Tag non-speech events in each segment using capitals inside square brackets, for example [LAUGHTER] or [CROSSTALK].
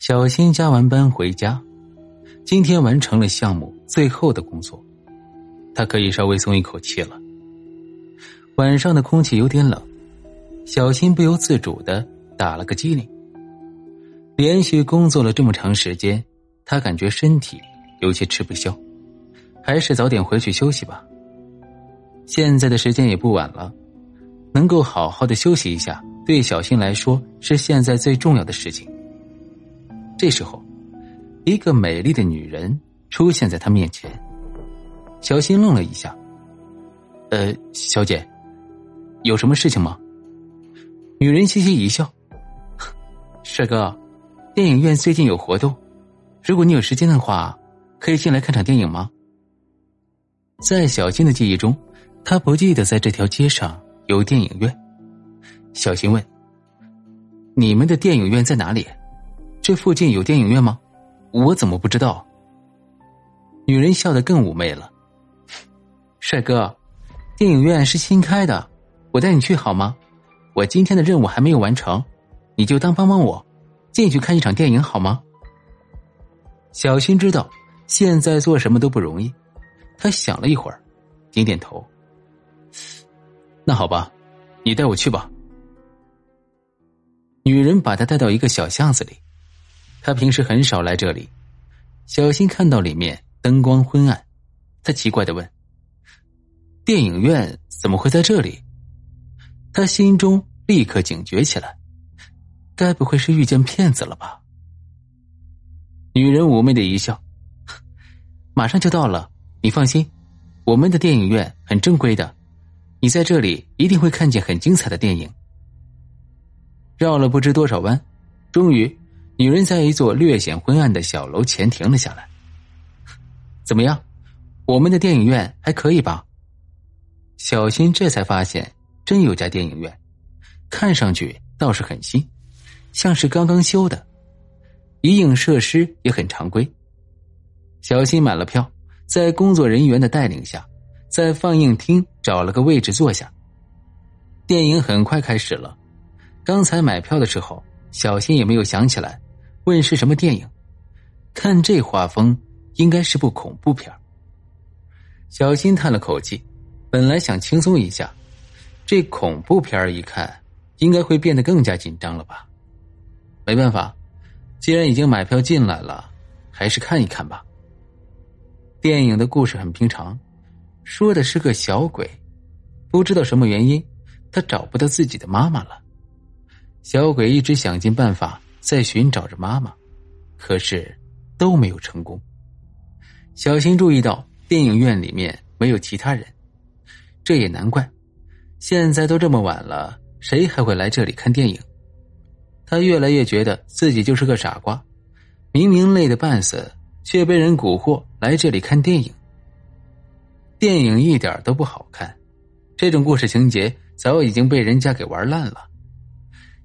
小新加完班回家，今天完成了项目最后的工作，他可以稍微松一口气了。晚上的空气有点冷，小新不由自主的打了个激灵。连续工作了这么长时间，他感觉身体有些吃不消，还是早点回去休息吧。现在的时间也不晚了，能够好好的休息一下，对小新来说是现在最重要的事情。这时候，一个美丽的女人出现在他面前。小新愣了一下，“呃，小姐，有什么事情吗？”女人嘻嘻一笑，“ [LAUGHS] 帅哥，电影院最近有活动，如果你有时间的话，可以进来看场电影吗？”在小新的记忆中，他不记得在这条街上有电影院。小新问：“你们的电影院在哪里？”这附近有电影院吗？我怎么不知道？女人笑得更妩媚了。帅哥，电影院是新开的，我带你去好吗？我今天的任务还没有完成，你就当帮帮我，进去看一场电影好吗？小新知道现在做什么都不容易，他想了一会儿，点点头。那好吧，你带我去吧。女人把他带到一个小巷子里。他平时很少来这里，小新看到里面灯光昏暗，他奇怪的问：“电影院怎么会在这里？”他心中立刻警觉起来，该不会是遇见骗子了吧？女人妩媚的一笑：“马上就到了，你放心，我们的电影院很正规的，你在这里一定会看见很精彩的电影。”绕了不知多少弯，终于。女人在一座略显昏暗的小楼前停了下来。怎么样，我们的电影院还可以吧？小新这才发现，真有家电影院，看上去倒是很新，像是刚刚修的，影影设施也很常规。小新买了票，在工作人员的带领下，在放映厅找了个位置坐下。电影很快开始了，刚才买票的时候，小新也没有想起来。问是什么电影？看这画风，应该是部恐怖片小新叹了口气，本来想轻松一下，这恐怖片一看，应该会变得更加紧张了吧？没办法，既然已经买票进来了，还是看一看吧。电影的故事很平常，说的是个小鬼，不知道什么原因，他找不到自己的妈妈了。小鬼一直想尽办法。在寻找着妈妈，可是都没有成功。小新注意到电影院里面没有其他人，这也难怪。现在都这么晚了，谁还会来这里看电影？他越来越觉得自己就是个傻瓜，明明累得半死，却被人蛊惑来这里看电影。电影一点都不好看，这种故事情节早已经被人家给玩烂了。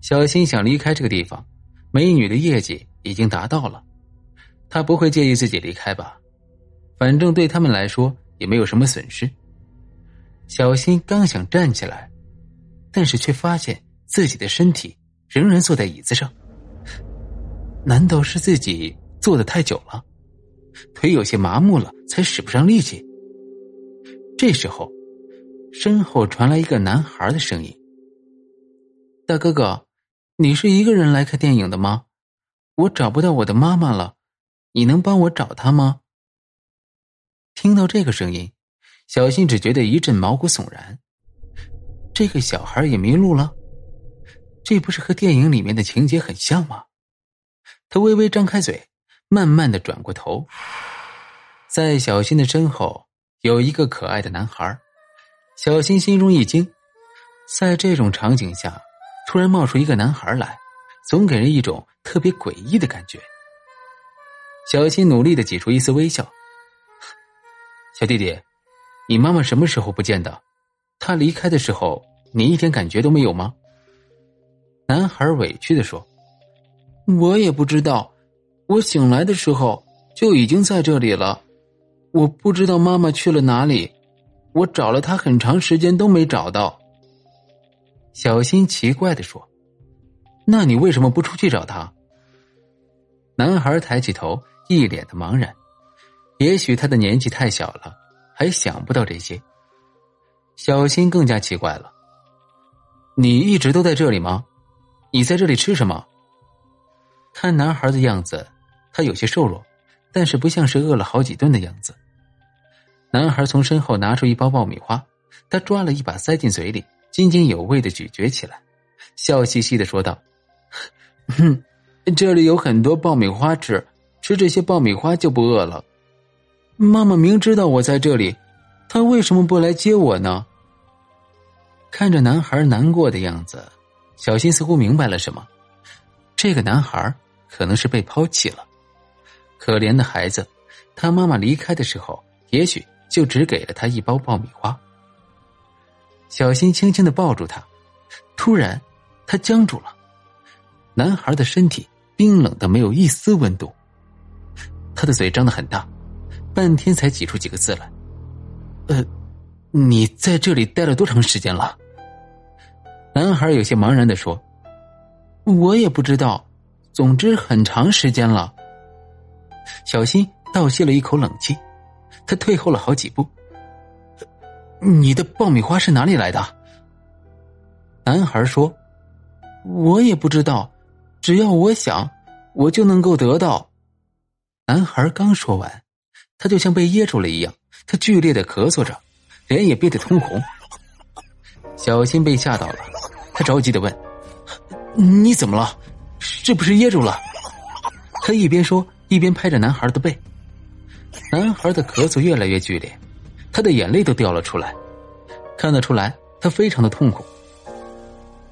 小新想离开这个地方。美女的业绩已经达到了，他不会介意自己离开吧？反正对他们来说也没有什么损失。小新刚想站起来，但是却发现自己的身体仍然坐在椅子上。难道是自己坐的太久了，腿有些麻木了，才使不上力气？这时候，身后传来一个男孩的声音：“大哥哥。”你是一个人来看电影的吗？我找不到我的妈妈了，你能帮我找她吗？听到这个声音，小新只觉得一阵毛骨悚然。这个小孩也迷路了，这不是和电影里面的情节很像吗？他微微张开嘴，慢慢的转过头，在小新的身后有一个可爱的男孩。小新心中一惊，在这种场景下。突然冒出一个男孩来，总给人一种特别诡异的感觉。小新努力的挤出一丝微笑：“小弟弟，你妈妈什么时候不见的？她离开的时候，你一点感觉都没有吗？”男孩委屈的说：“我也不知道，我醒来的时候就已经在这里了。我不知道妈妈去了哪里，我找了她很长时间都没找到。”小新奇怪的说：“那你为什么不出去找他？”男孩抬起头，一脸的茫然。也许他的年纪太小了，还想不到这些。小新更加奇怪了：“你一直都在这里吗？你在这里吃什么？”看男孩的样子，他有些瘦弱，但是不像是饿了好几顿的样子。男孩从身后拿出一包爆米花，他抓了一把塞进嘴里，津津有味的咀嚼起来，笑嘻嘻的说道：“哼，这里有很多爆米花吃，吃这些爆米花就不饿了。妈妈明知道我在这里，她为什么不来接我呢？”看着男孩难过的样子，小新似乎明白了什么，这个男孩。可能是被抛弃了，可怜的孩子，他妈妈离开的时候，也许就只给了他一包爆米花。小新轻轻的抱住他，突然，他僵住了。男孩的身体冰冷的没有一丝温度，他的嘴张得很大，半天才挤出几个字来：“呃，你在这里待了多长时间了？”男孩有些茫然的说：“我也不知道。”总之，很长时间了。小新倒吸了一口冷气，他退后了好几步。你的爆米花是哪里来的？男孩说：“我也不知道，只要我想，我就能够得到。”男孩刚说完，他就像被噎住了一样，他剧烈的咳嗽着，脸也憋得通红。小新被吓到了，他着急的问：“你怎么了？”是不是噎住了？他一边说一边拍着男孩的背。男孩的咳嗽越来越剧烈，他的眼泪都掉了出来，看得出来他非常的痛苦。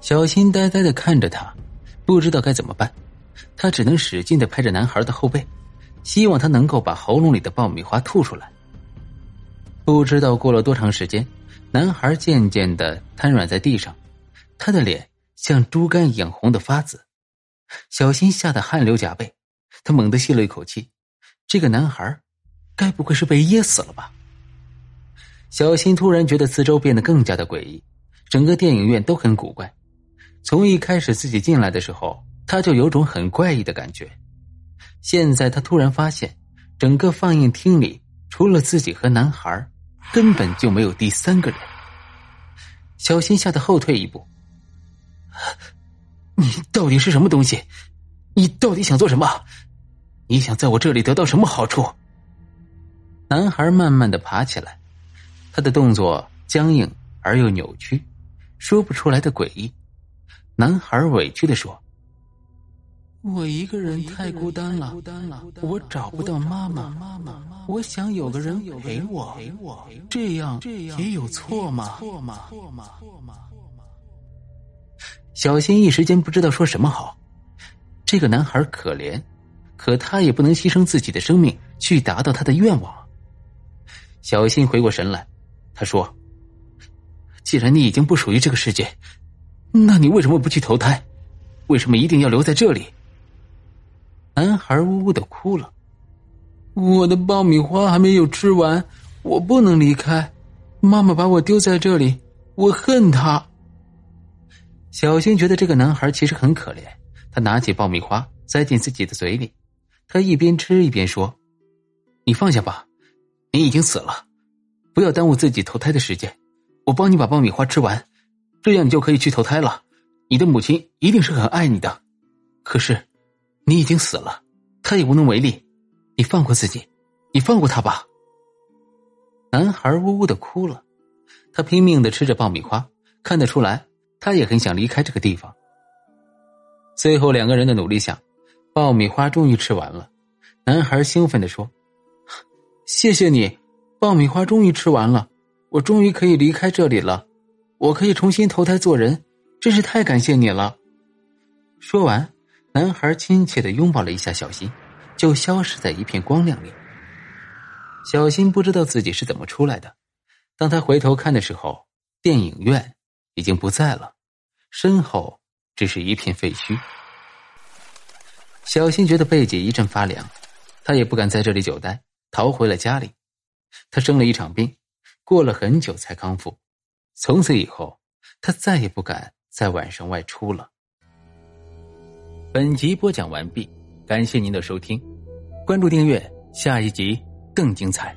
小新呆呆的看着他，不知道该怎么办，他只能使劲的拍着男孩的后背，希望他能够把喉咙里的爆米花吐出来。不知道过了多长时间，男孩渐渐的瘫软在地上，他的脸像猪肝一样红的发紫。小新吓得汗流浃背，他猛地吸了一口气。这个男孩，该不会是被噎死了吧？小新突然觉得四周变得更加的诡异，整个电影院都很古怪。从一开始自己进来的时候，他就有种很怪异的感觉。现在他突然发现，整个放映厅里除了自己和男孩，根本就没有第三个人。小新吓得后退一步。你到底是什么东西？你到底想做什么？你想在我这里得到什么好处？男孩慢慢的爬起来，他的动作僵硬而又扭曲，说不出来的诡异。男孩委屈的说：“我一个人太孤单了，我找不到妈妈，妈妈，我想有个人陪我，这样也有错吗？”小新一时间不知道说什么好。这个男孩可怜，可他也不能牺牲自己的生命去达到他的愿望。小新回过神来，他说：“既然你已经不属于这个世界，那你为什么不去投胎？为什么一定要留在这里？”男孩呜呜的哭了：“我的爆米花还没有吃完，我不能离开。妈妈把我丢在这里，我恨她。”小新觉得这个男孩其实很可怜，他拿起爆米花塞进自己的嘴里，他一边吃一边说：“你放下吧，你已经死了，不要耽误自己投胎的时间。我帮你把爆米花吃完，这样你就可以去投胎了。你的母亲一定是很爱你的，可是你已经死了，他也无能为力。你放过自己，你放过他吧。”男孩呜呜的哭了，他拼命的吃着爆米花，看得出来。他也很想离开这个地方。最后两个人的努力下，爆米花终于吃完了。男孩兴奋的说：“ [LAUGHS] 谢谢你，爆米花终于吃完了，我终于可以离开这里了，我可以重新投胎做人，真是太感谢你了。”说完，男孩亲切的拥抱了一下小新，就消失在一片光亮里。小新不知道自己是怎么出来的，当他回头看的时候，电影院已经不在了。身后只是一片废墟。小新觉得背脊一阵发凉，他也不敢在这里久待，逃回了家里。他生了一场病，过了很久才康复。从此以后，他再也不敢在晚上外出了。本集播讲完毕，感谢您的收听，关注订阅，下一集更精彩。